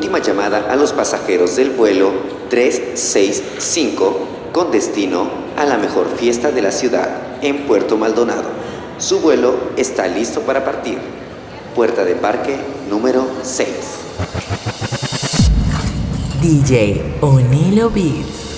Última llamada a los pasajeros del vuelo 365 con destino a la mejor fiesta de la ciudad en Puerto Maldonado. Su vuelo está listo para partir. Puerta de embarque número 6. DJ Onilo Beats.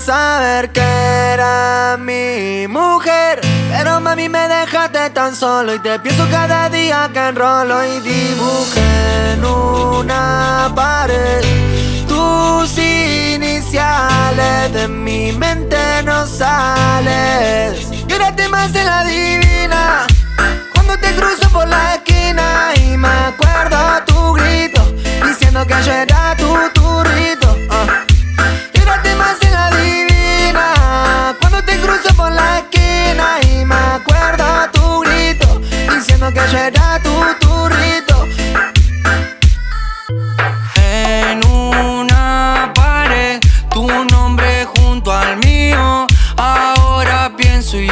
Saber que era mi mujer. Pero mami me dejaste tan solo y te pienso cada día que enrolo y dibujé en una pared tus iniciales de mi mente no sales. Quédate más en la divina cuando te cruzo por la esquina y me acuerdo tu grito diciendo que yo era tu turrito. Que era tu turrito. En una pared, tu nombre junto al mío. Ahora pienso y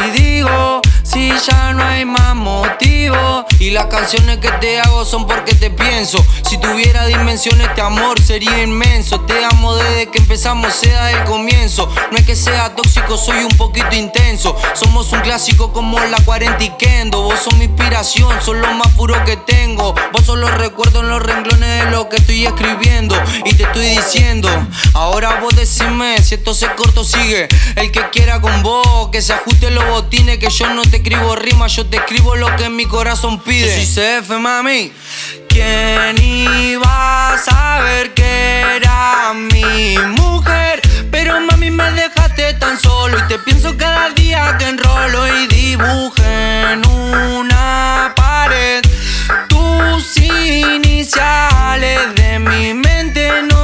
Y las canciones que te hago son porque te pienso. Si tuviera dimensiones, este amor sería inmenso. Te amo desde que empezamos, sea el comienzo. No es que sea tóxico, soy un poquito intenso. Somos un clásico como la 40 y Kendo. Vos sos mi inspiración, son lo más puro que tengo. Vos sos los recuerdos en los renglones de lo que estoy escribiendo. Y te estoy diciendo, ahora vos decime si esto se corto, sigue. El que quiera con vos, que se ajuste los botines. Que yo no te escribo rimas, yo te escribo lo que mi corazón pide. Yo soy CF, mami. ¿Quién iba a saber que era mi mujer? Pero mami me dejaste tan solo y te pienso cada día que enrolo y dibujé en una pared tus iniciales de mi mente no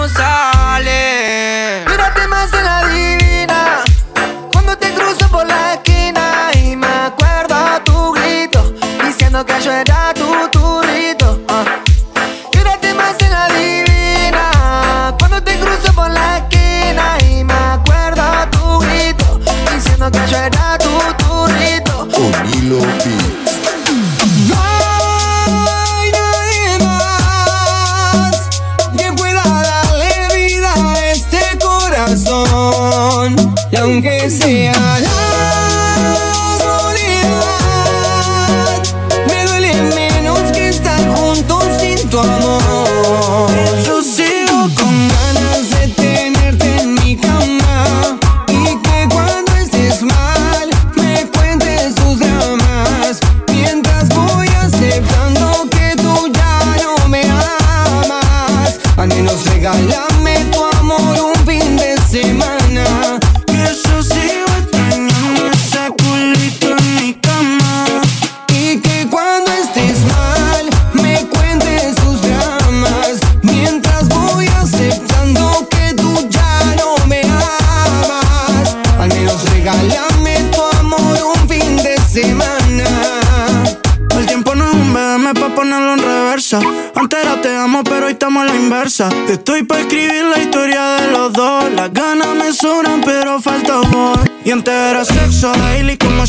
este corazón. Y aunque sea Te Estoy pa' escribir la historia de los dos. Las ganas me sobran, pero falta amor. Y antes era sexo daily, como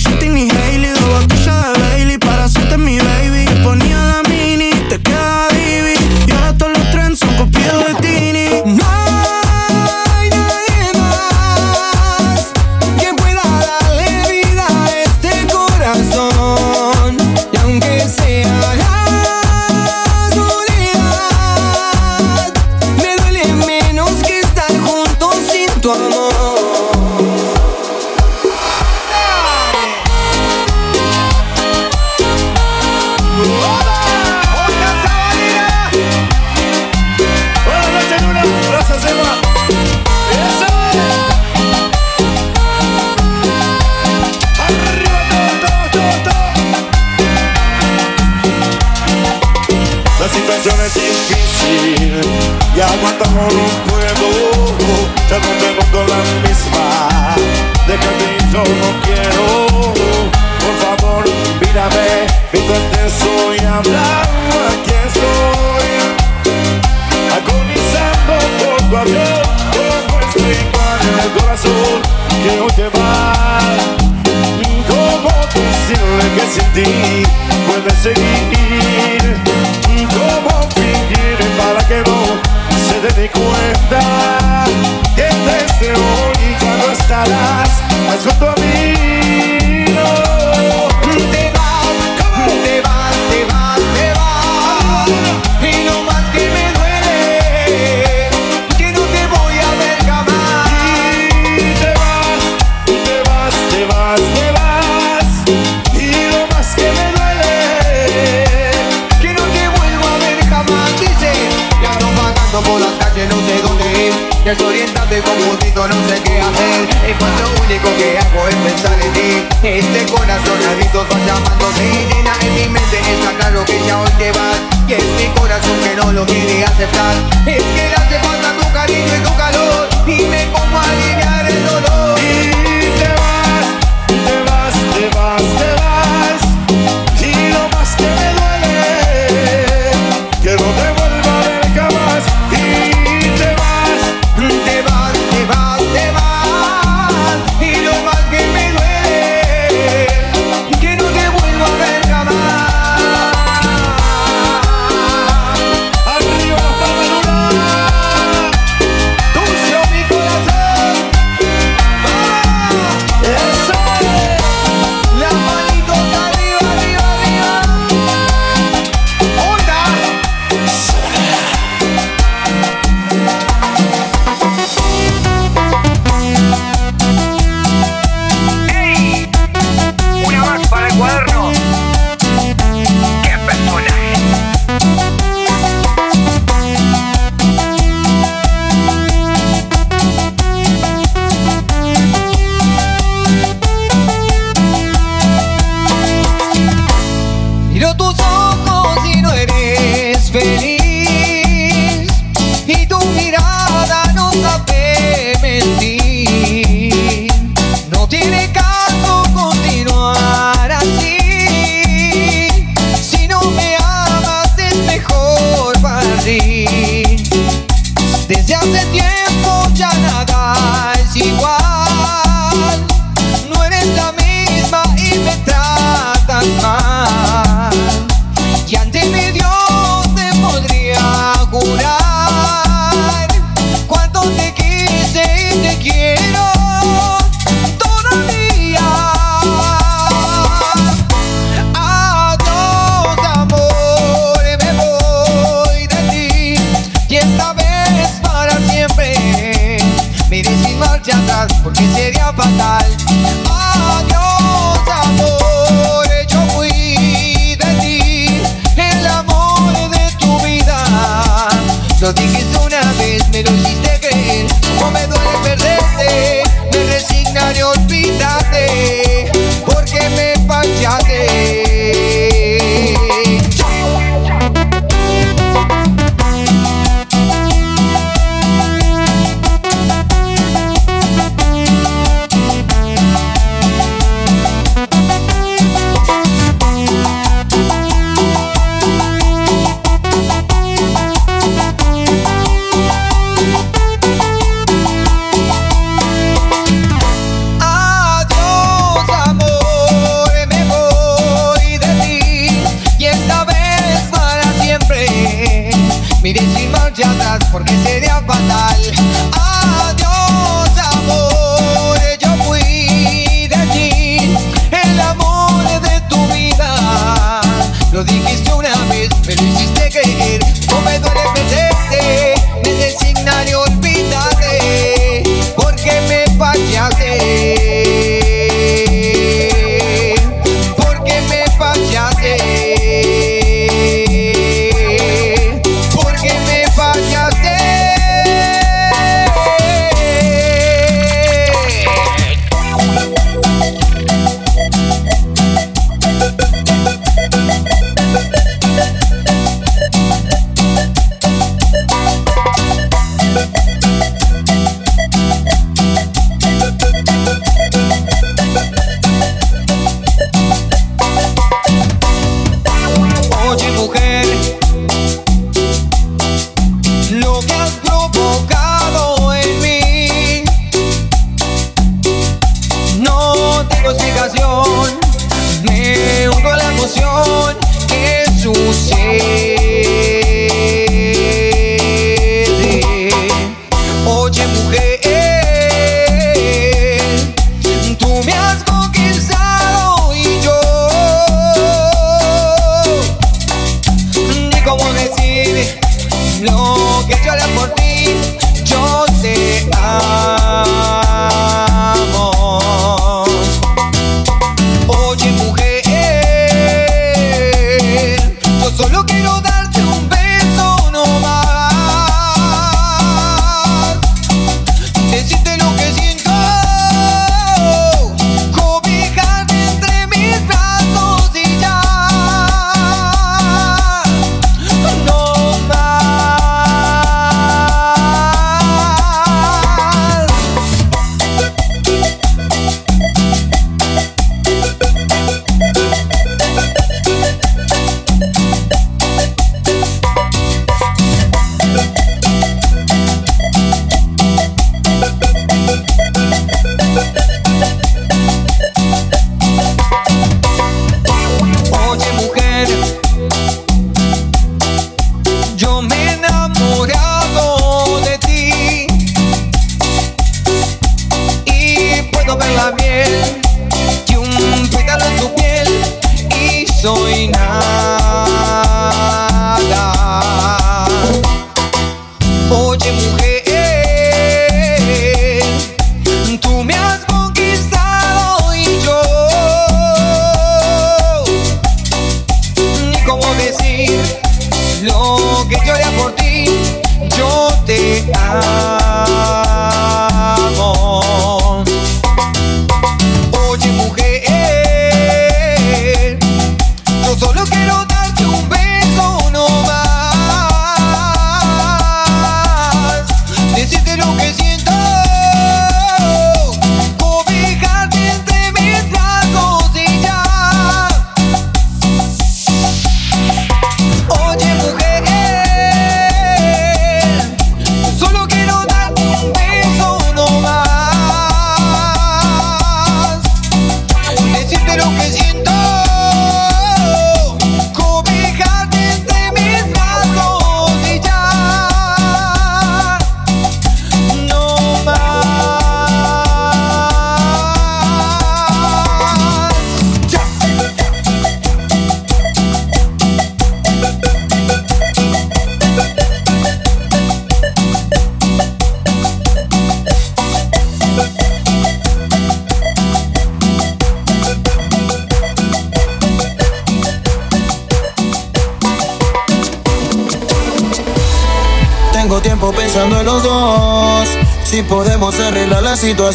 Lo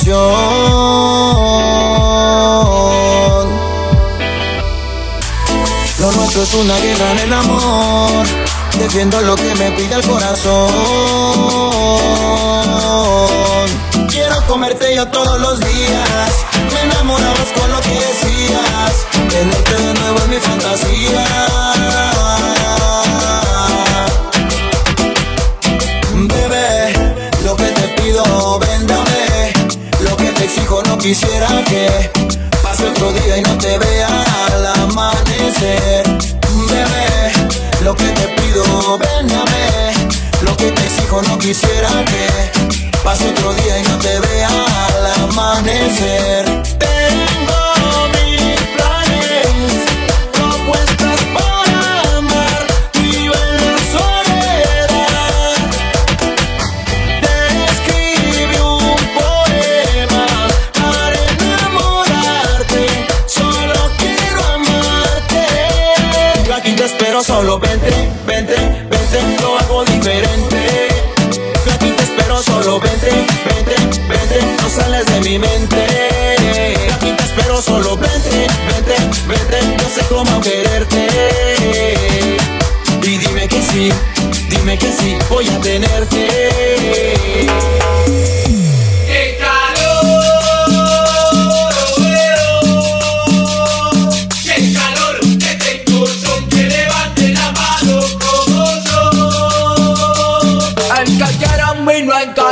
nuestro es una guerra en el amor. Defiendo lo que me pide el corazón. Quiero comerte yo todos los días. Me enamorabas con lo que decías. Tenerte de nuevo es mi fantasía quisiera que pase otro día y no te vea al amanecer. Bebé, lo que te pido, ven a ver. Lo que te exijo, no quisiera que pase otro día y no te vea al amanecer. solo vente, vente, vente, lo hago diferente. Yo aquí te espero, solo vente, vente, vente, no sales de mi mente. Yo aquí te espero, solo vente, vente, vente, no sé cómo quererte. Y dime que sí, dime que sí, voy a tenerte.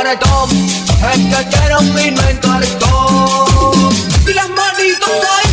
reggaetón, es que quiero un vino en las manitos.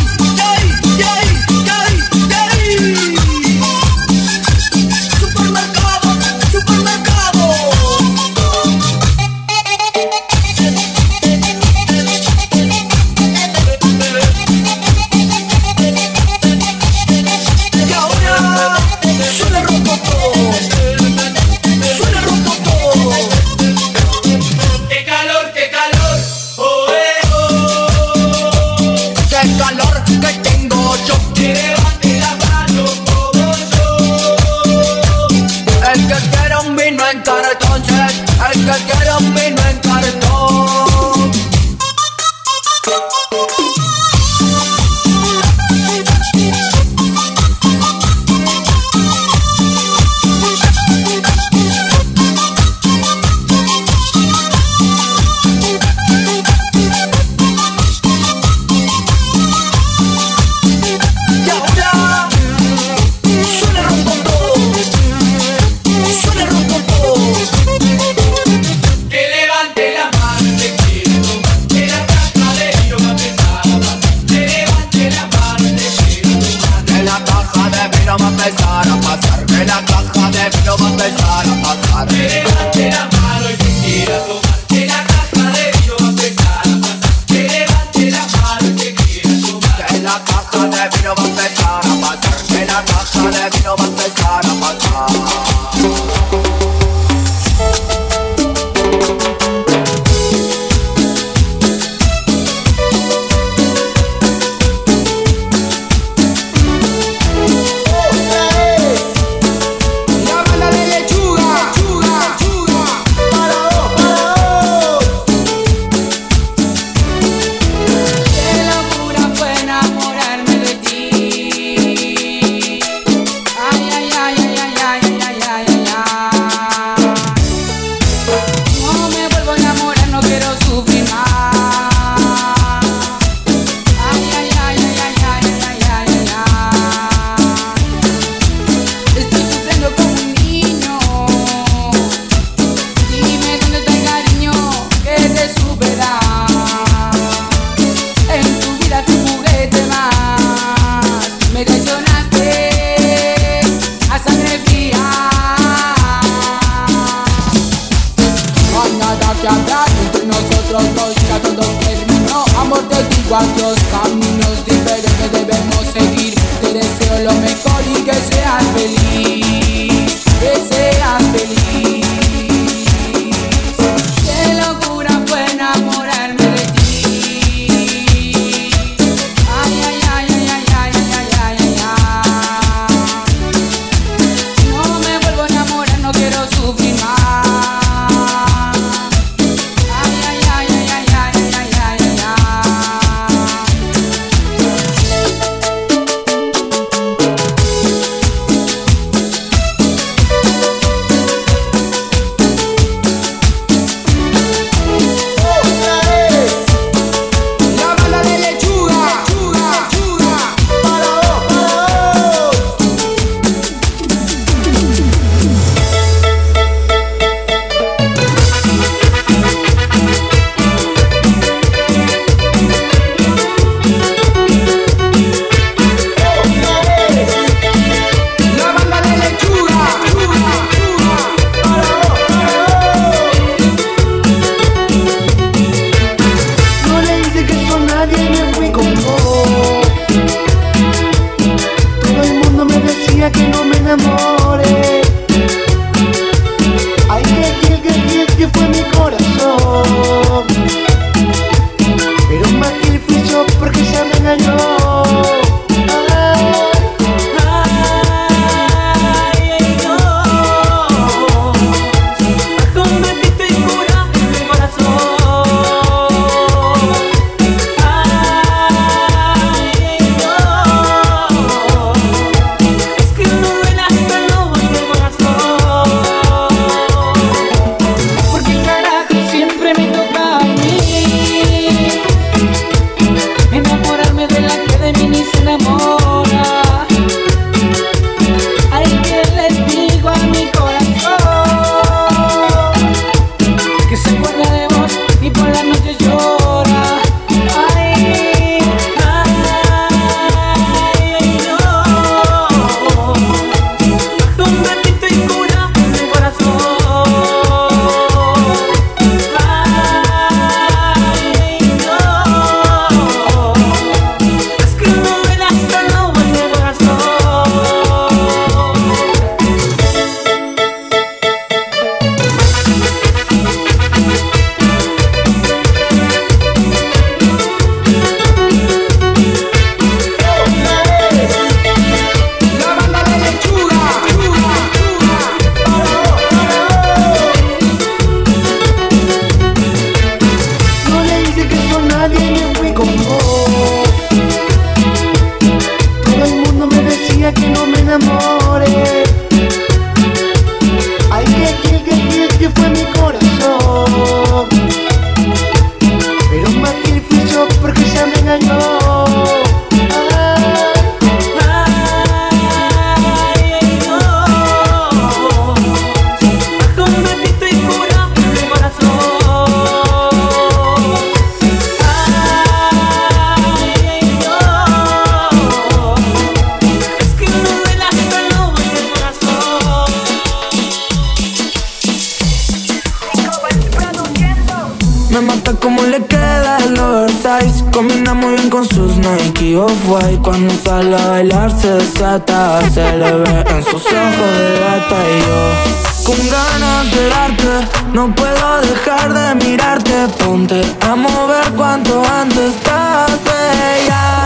Darte No puedo dejar de mirarte. Ponte a mover cuanto antes. Estás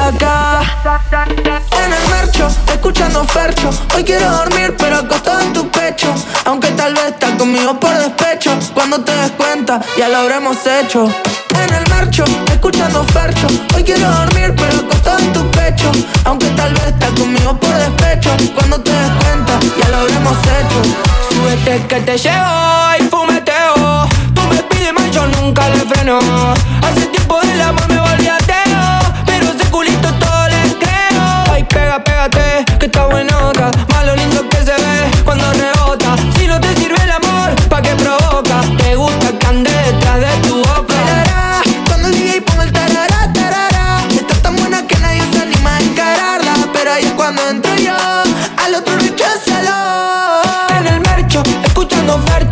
acá. En el mercho, escuchando fercho. Hoy quiero dormir pero acostado en tu pecho. Aunque tal vez estás conmigo por despecho. Cuando te des cuenta ya lo habremos hecho. En el mercho, escuchando fercho. Hoy quiero dormir pero acostado en tu pecho. Aunque tal vez estás conmigo por despecho. Cuando te des cuenta ya lo habremos hecho Súbete que te llevo y fumeteo. Tú me pides más, yo nunca le freno Hace tiempo del amor me volví ateo Pero ese culito todo le creo. Ay, pega, pégate, que está buenota Más lo lindo que se ve cuando rebota. Si no te sirve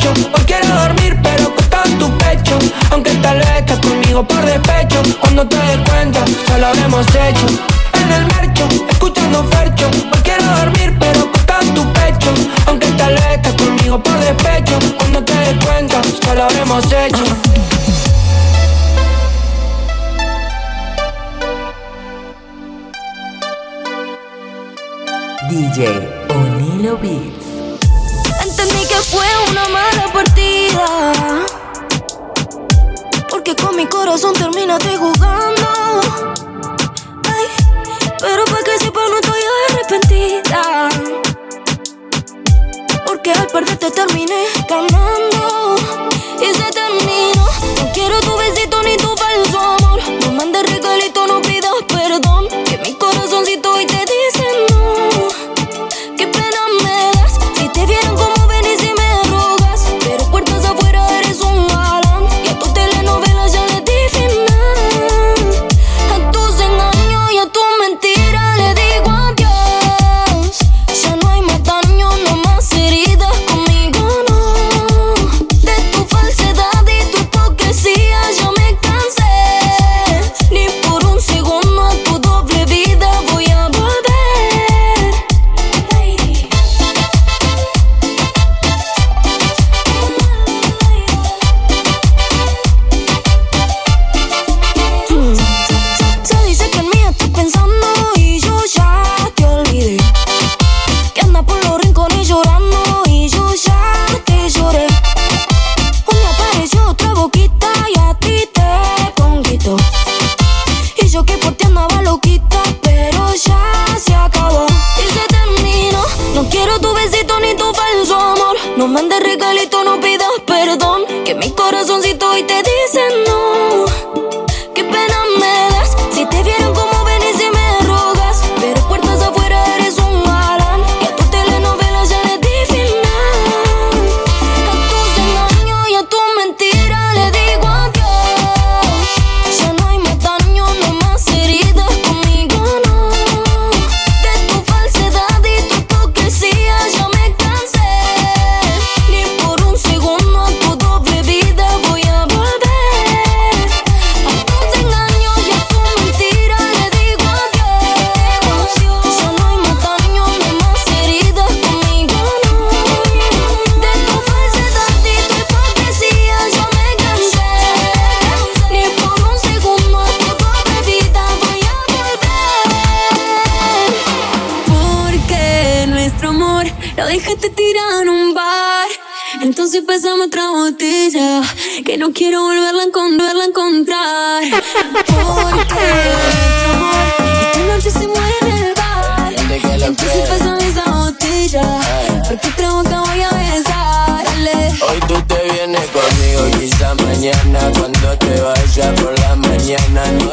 Hoy quiero dormir pero acostado en tu pecho. Aunque tal vez estás conmigo por despecho. Cuando te des cuenta, ya lo habremos hecho. En el mercho, escuchando fercho. Hoy quiero dormir pero acostado en tu pecho. Aunque tal vez estás conmigo por despecho. Cuando te des cuenta, ya lo habremos hecho. DJ Onilo Beats. Fue una mala partida. Porque con mi corazón terminaste jugando. Ay, pero para que sepa no estoy arrepentida. Porque al perderte terminé ganando. Y se terminó. No quiero tu besito ni tu falso amor. No mandes Porque nuestro amor esta noche se muere en el bar. Entonces pasamos esa botella porque otra boca voy a besar. Dale. Hoy tú te vienes conmigo, quizá mañana cuando te vayas por la mañana no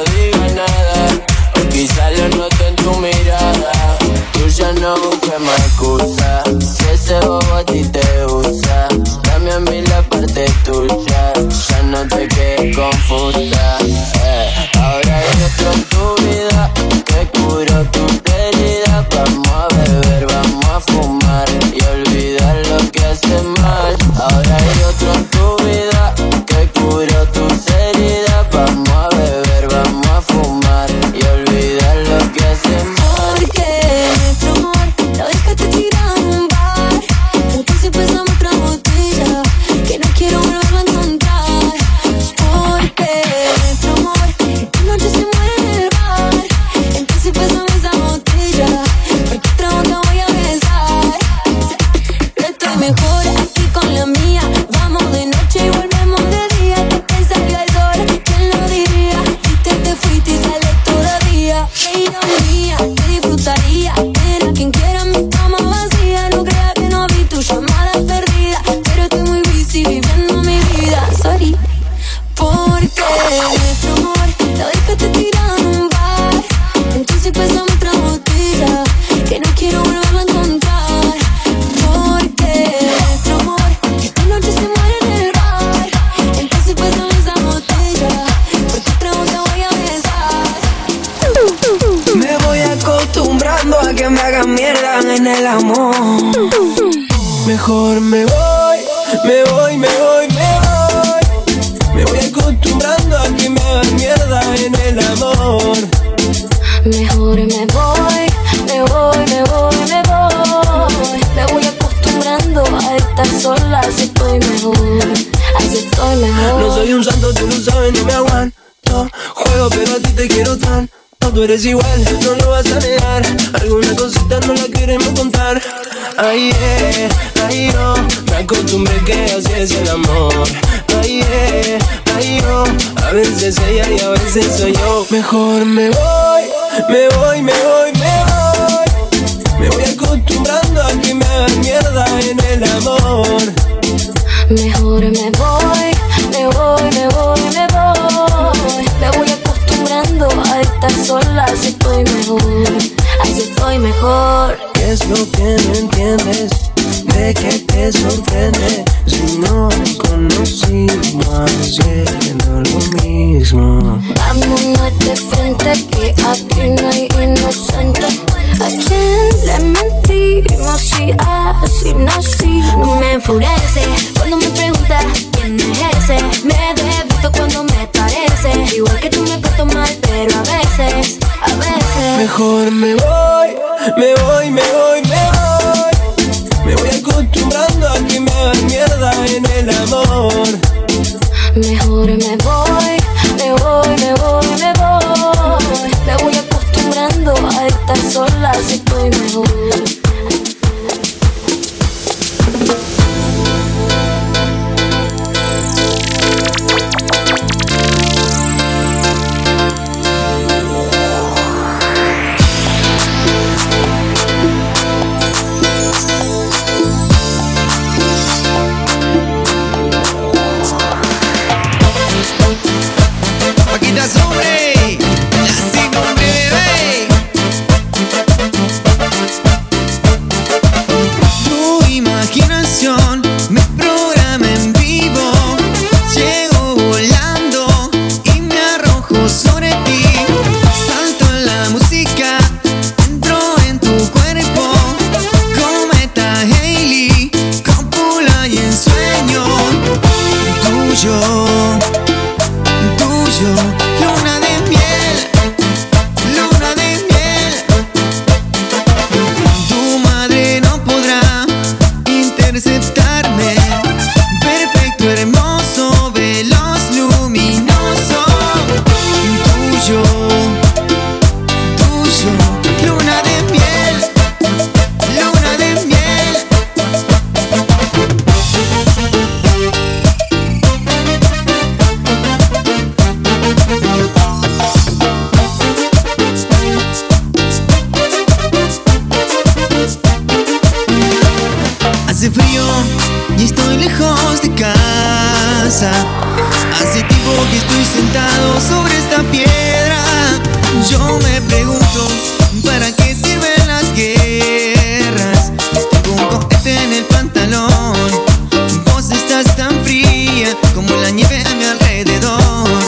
fría como la nieve a mi alrededor.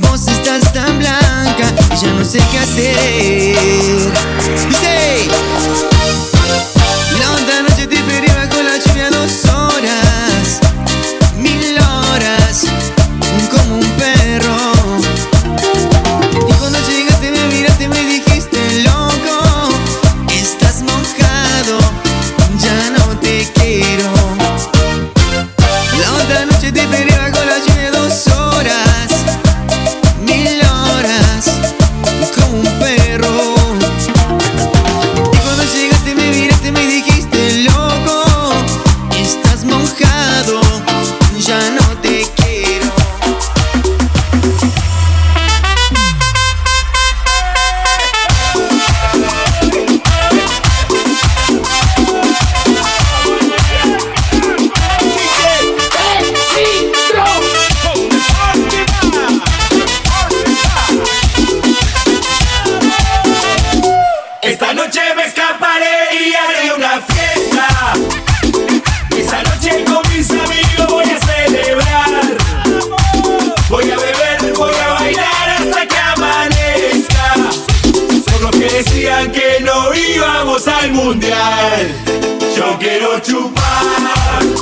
Vos estás tan blanca y ya no sé qué hacer. decían que no íbamos al mundial. Yo quiero chupar.